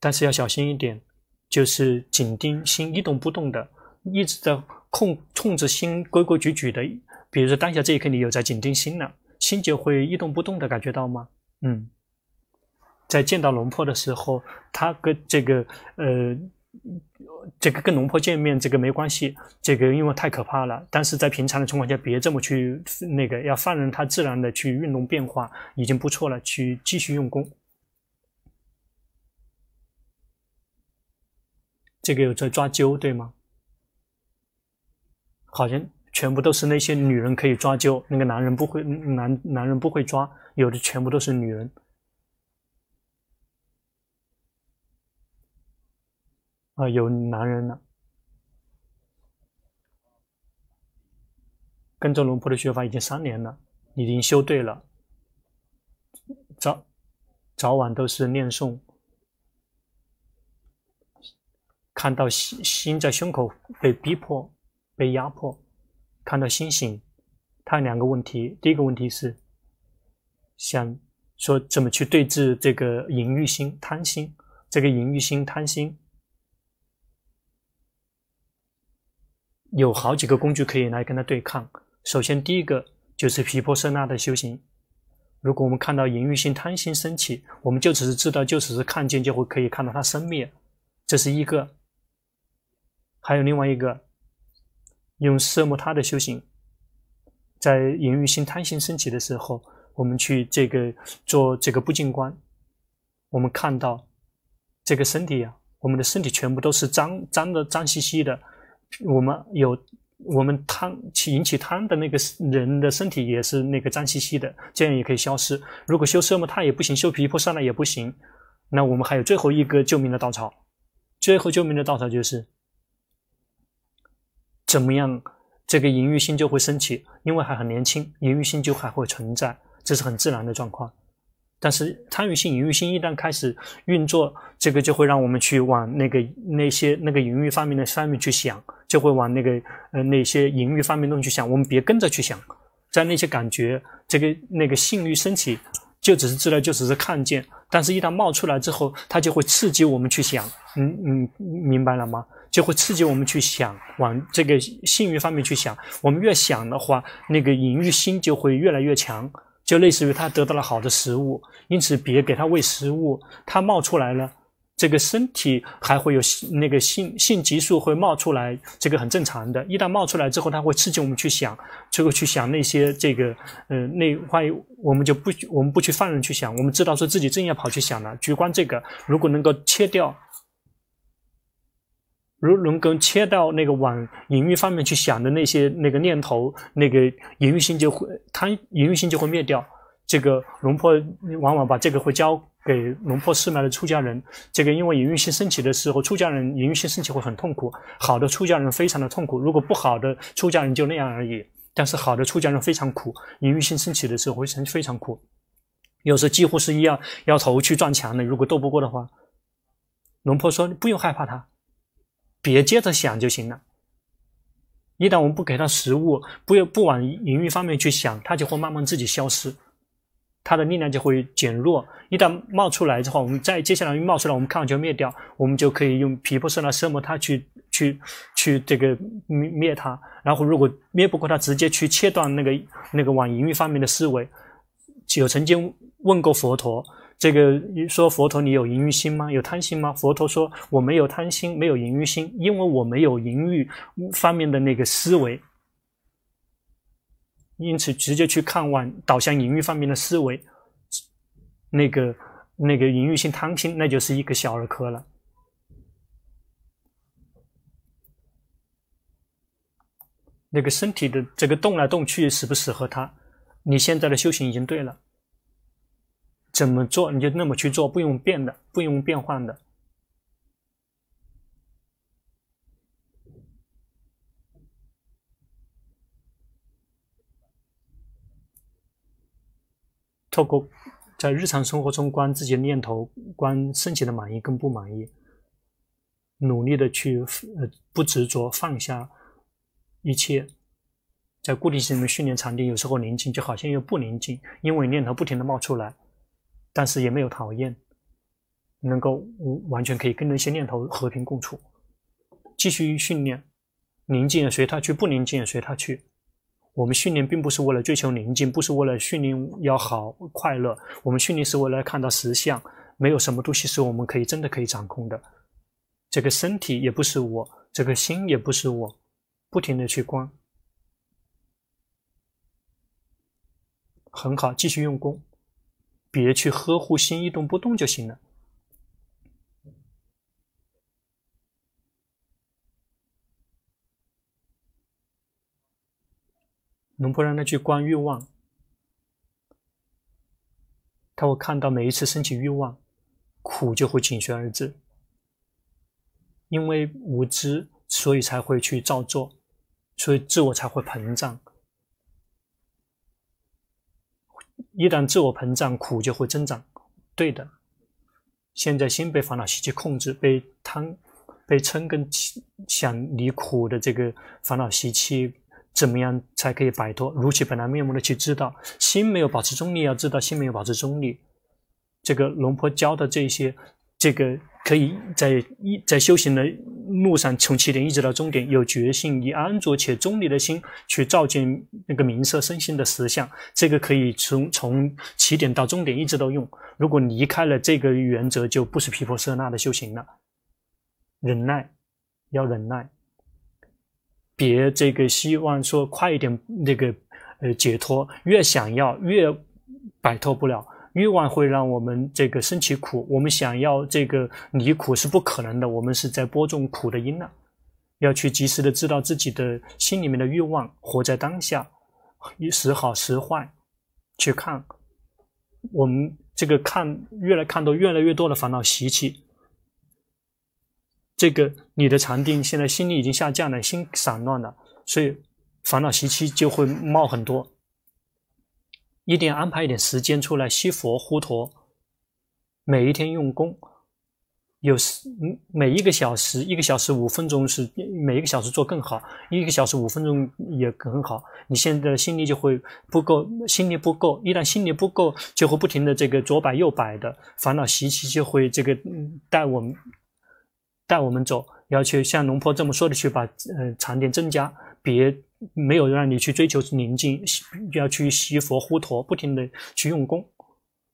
但是要小心一点，就是紧盯心一动不动的，一直在控控制心规规矩矩的。比如说当下这一刻，你有在紧盯心了，心就会一动不动的感觉到吗？嗯，在见到龙婆的时候，他跟这个呃。这个跟龙婆见面，这个没关系，这个因为太可怕了。但是在平常的情况下，别这么去那个，要放任他自然的去运动变化，已经不错了。去继续用功。这个有在抓阄，对吗？好像全部都是那些女人可以抓阄，那个男人不会，男男人不会抓，有的全部都是女人。啊，有男人了，跟着龙婆的学法已经三年了，已经修对了，早早晚都是念诵，看到心心在胸口被逼迫、被压迫，看到心醒，他有两个问题，第一个问题是想说怎么去对治这个淫欲心、贪心，这个淫欲心、贪心。有好几个工具可以来跟他对抗。首先，第一个就是毗婆舍那的修行。如果我们看到淫欲心、贪心升起，我们就只是知道，就只是看见，就会可以看到它生灭。这是一个。还有另外一个，用奢摩他的修行。在淫欲心、贪心升起的时候，我们去这个做这个不净观，我们看到这个身体啊，我们的身体全部都是脏脏的、脏兮兮的。我们有我们贪起引起贪的那个人的身体也是那个脏兮兮的，这样也可以消失。如果修奢摩他也不行，修皮婆舍那也不行，那我们还有最后一个救命的稻草。最后救命的稻草就是怎么样？这个淫欲心就会升起，因为还很年轻，淫欲心就还会存在，这是很自然的状况。但是贪欲心、淫欲心一旦开始运作，这个就会让我们去往那个那些那个淫欲方面的方面去想，就会往那个呃那些淫欲方面弄去想。我们别跟着去想，在那些感觉这个那个性欲升起，就只是知道，就只是看见。但是，一旦冒出来之后，它就会刺激我们去想。嗯嗯，明白了吗？就会刺激我们去想，往这个性欲方面去想。我们越想的话，那个淫欲心就会越来越强，就类似于他得到了好的食物，因此别给他喂食物，他冒出来了。这个身体还会有那个性性激素会冒出来，这个很正常的。一旦冒出来之后，它会刺激我们去想，就会去想那些这个，呃，那万一我们就不我们不去放任去想，我们知道说自己正要跑去想了。局观这个，如果能够切掉，如能够切掉那个往淫欲方面去想的那些那个念头，那个淫欲心就会，它淫欲心就会灭掉。这个龙婆往往把这个会教。给龙婆寺庙的出家人，这个因为淫欲心升起的时候，出家人淫欲心升起会很痛苦。好的出家人非常的痛苦，如果不好的出家人就那样而已。但是好的出家人非常苦，淫欲心升起的时候会成非常苦，有时几乎是一样要头去撞墙的。如果斗不过的话，龙婆说你不用害怕他，别接着想就行了。一旦我们不给他食物，不要不往淫欲方面去想，他就会慢慢自己消失。它的力量就会减弱，一旦冒出来之后，我们再接下来一冒出来，我们看就灭掉，我们就可以用毗婆舍那奢摩他去去去这个灭灭它。然后如果灭不过它，直接去切断那个那个往淫欲方面的思维。有曾经问过佛陀，这个说佛陀你有淫欲心吗？有贪心吗？佛陀说我没有贪心，没有淫欲心，因为我没有淫欲方面的那个思维。因此，直接去看往导向淫欲方面的思维，那个那个淫欲性、贪心，那就是一个小儿科了。那个身体的这个动来动去，适不适合他？你现在的修行已经对了，怎么做你就那么去做，不用变的，不用变换的。透过在日常生活中观自己的念头，观身体的满意跟不满意，努力的去呃不执着放下一切，在固定性里面训练禅定，有时候宁静就好像又不宁静，因为念头不停的冒出来，但是也没有讨厌，能够完全可以跟那些念头和平共处，继续训练，宁静也随他去，不宁静也随他去。我们训练并不是为了追求宁静，不是为了训练要好快乐。我们训练是为了看到实相，没有什么东西是我们可以真的可以掌控的。这个身体也不是我，这个心也不是我，不停的去观，很好，继续用功，别去呵护心一动不动就行了。龙婆让他去观欲望，他会看到每一次升起欲望，苦就会紧随而至。因为无知，所以才会去造作，所以自我才会膨胀。一旦自我膨胀，苦就会增长。对的，现在心被烦恼习气控制，被贪、被嗔跟想离苦的这个烦恼习气。怎么样才可以摆脱？如其本来面目的去知道，心没有保持中立，要知道心没有保持中立。这个龙婆教的这些，这个可以在一在修行的路上，从起点一直到终点，有决心，以安住且中立的心去照见那个名色身心的实相。这个可以从从起点到终点一直都用。如果离开了这个原则，就不是毗婆舍那的修行了。忍耐，要忍耐。别这个希望说快一点，那个呃解脱，越想要越摆脱不了。欲望会让我们这个升起苦，我们想要这个离苦是不可能的，我们是在播种苦的因了。要去及时的知道自己的心里面的欲望，活在当下，时好时坏，去看。我们这个看，越来看到越来越多的烦恼习气，这个你的禅定现在心力已经下降了，心散乱了，所以烦恼习气就会冒很多。一定安排一点时间出来息佛护陀，每一天用功，有时每一个小时，一个小时五分钟是每一个小时做更好，一个小时五分钟也很好。你现在心力就会不够，心力不够，一旦心力不够，就会不停的这个左摆右摆的烦恼习气就会这个带我们带我们走，要去像龙婆这么说的去把呃禅定增加，别。没有让你去追求宁静，要去习佛护陀，不停的去用功，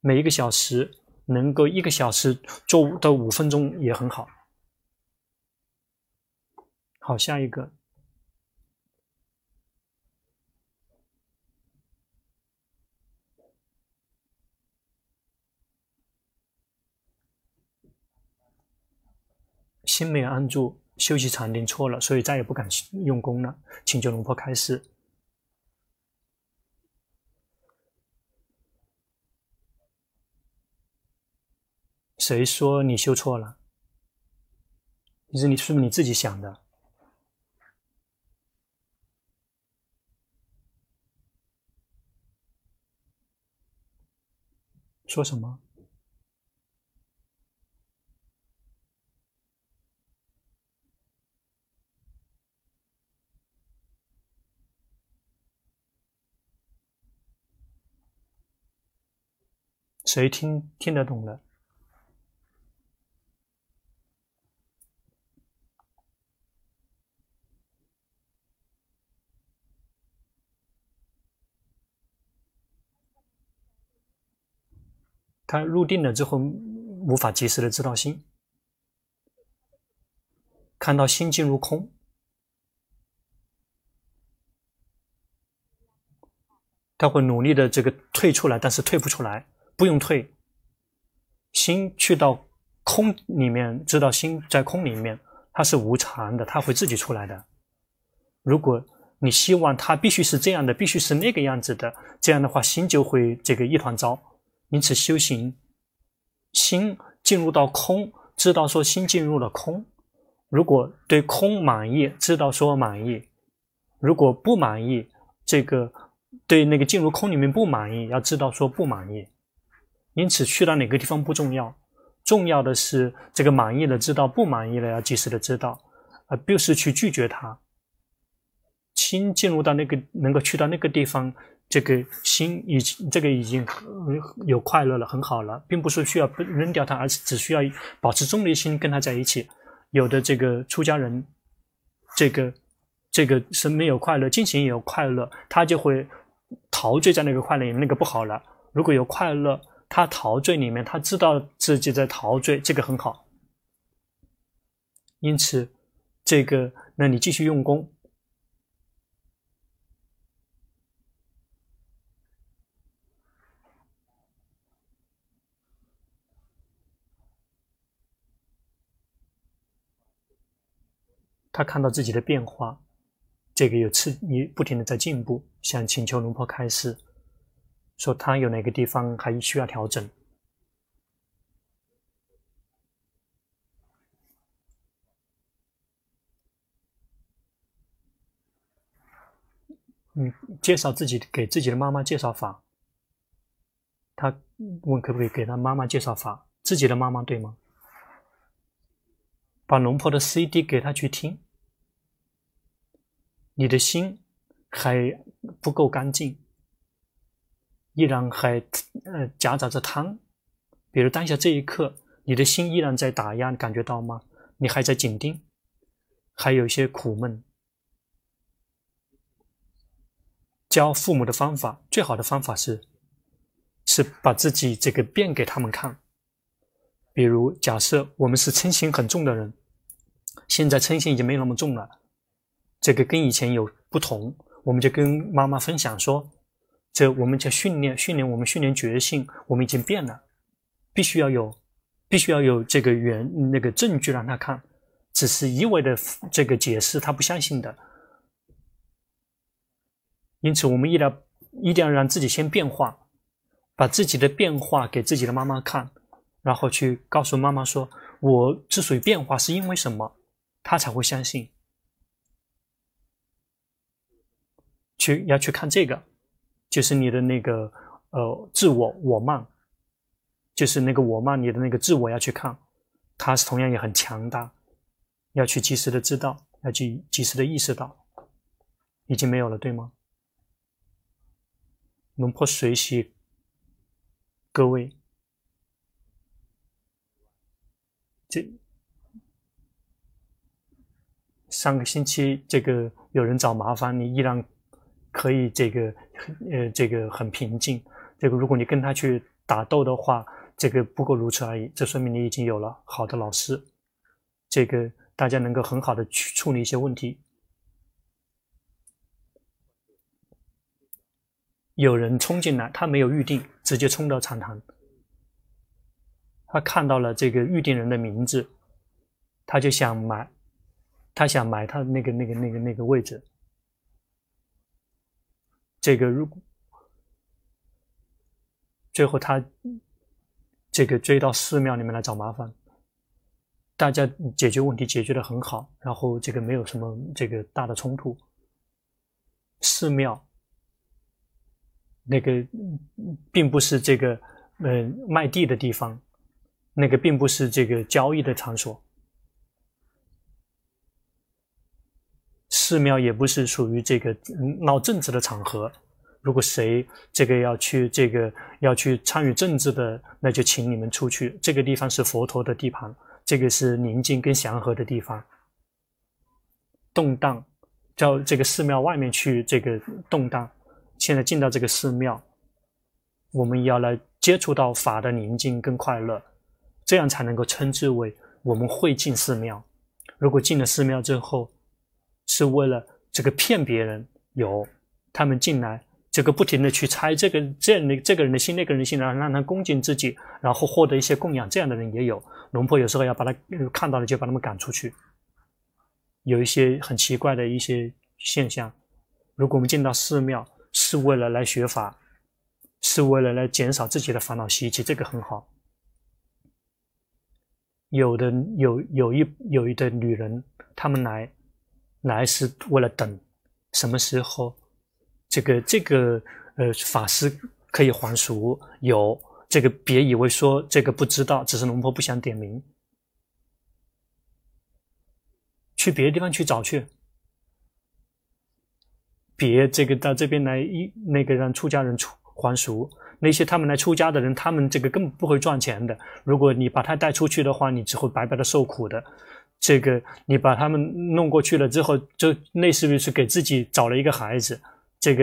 每一个小时能够一个小时做到五分钟也很好。好，下一个，心没有安住。休息禅定错了，所以再也不敢用功了。请求龙婆开示。谁说你修错了？你是你是不是你自己想的？说什么？谁听听得懂的？他入定了之后，无法及时的知道心，看到心进入空，他会努力的这个退出来，但是退不出来。不用退，心去到空里面，知道心在空里面，它是无常的，它会自己出来的。如果你希望它必须是这样的，必须是那个样子的，这样的话，心就会这个一团糟。因此，修行，心进入到空，知道说心进入了空。如果对空满意，知道说满意；如果不满意，这个对那个进入空里面不满意，要知道说不满意。因此，去到哪个地方不重要，重要的是这个满意了知道，不满意了要及时的知道，而不是去拒绝它。心进入到那个能够去到那个地方，这个心已经这个已经有快乐了，很好了，并不是需要扔掉它，而是只需要保持中立心跟他在一起。有的这个出家人，这个这个是没有快乐，进行也有快乐，他就会陶醉在那个快乐里，那个不好了。如果有快乐。他陶醉里面，他知道自己在陶醉，这个很好。因此，这个，那你继续用功。他看到自己的变化，这个有次你不停的在进步，想请求龙婆开示。说他有哪个地方还需要调整？嗯，介绍自己，给自己的妈妈介绍法。他问可不可以给他妈妈介绍法？自己的妈妈对吗？把龙婆的 CD 给他去听。你的心还不够干净。依然还呃夹杂着汤，比如当下这一刻，你的心依然在打压，感觉到吗？你还在紧盯，还有一些苦闷。教父母的方法，最好的方法是，是把自己这个变给他们看。比如假设我们是嗔心很重的人，现在嗔心已经没那么重了，这个跟以前有不同。我们就跟妈妈分享说，这我们在训练训练我们训练觉性，我们已经变了，必须要有，必须要有这个原那个证据让他看，只是一味的这个解释他不相信的。因此，我们一定要一定要让自己先变化，把自己的变化给自己的妈妈看，然后去告诉妈妈说，我之所以变化是因为什么，她才会相信。去要去看这个，就是你的那个呃自我我慢，就是那个我慢，你的那个自我要去看，它是同样也很强大，要去及时的知道，要去及时的意识到，已经没有了，对吗？龙婆随喜各位，这上个星期这个有人找麻烦，你依然。可以，这个，呃，这个很平静。这个，如果你跟他去打斗的话，这个不过如此而已。这说明你已经有了好的老师。这个大家能够很好的去处理一些问题。有人冲进来，他没有预定，直接冲到禅堂。他看到了这个预定人的名字，他就想买，他想买他那个那个那个那个位置。这个如果最后他这个追到寺庙里面来找麻烦，大家解决问题解决的很好，然后这个没有什么这个大的冲突。寺庙那个并不是这个嗯卖地的地方，那个并不是这个交易的场所。寺庙也不是属于这个闹政治的场合。如果谁这个要去这个要去参与政治的，那就请你们出去。这个地方是佛陀的地盘，这个是宁静跟祥和的地方。动荡，叫这个寺庙外面去这个动荡。现在进到这个寺庙，我们要来接触到法的宁静跟快乐，这样才能够称之为我们会进寺庙。如果进了寺庙之后，是为了这个骗别人，有他们进来，这个不停的去猜这个这样的这个人的心，那个人的心，然后让他恭敬自己，然后获得一些供养，这样的人也有。龙婆有时候要把他看到了，就把他们赶出去。有一些很奇怪的一些现象。如果我们进到寺庙，是为了来学法，是为了来减少自己的烦恼习气，这个很好。有的有有一有一对女人，她们来。来是为了等什么时候，这个这个呃法师可以还俗，有这个别以为说这个不知道，只是龙婆不想点名，去别的地方去找去，别这个到这边来一那个让出家人出还俗，那些他们来出家的人，他们这个根本不会赚钱的，如果你把他带出去的话，你只会白白的受苦的。这个你把他们弄过去了之后，就类似于是给自己找了一个孩子，这个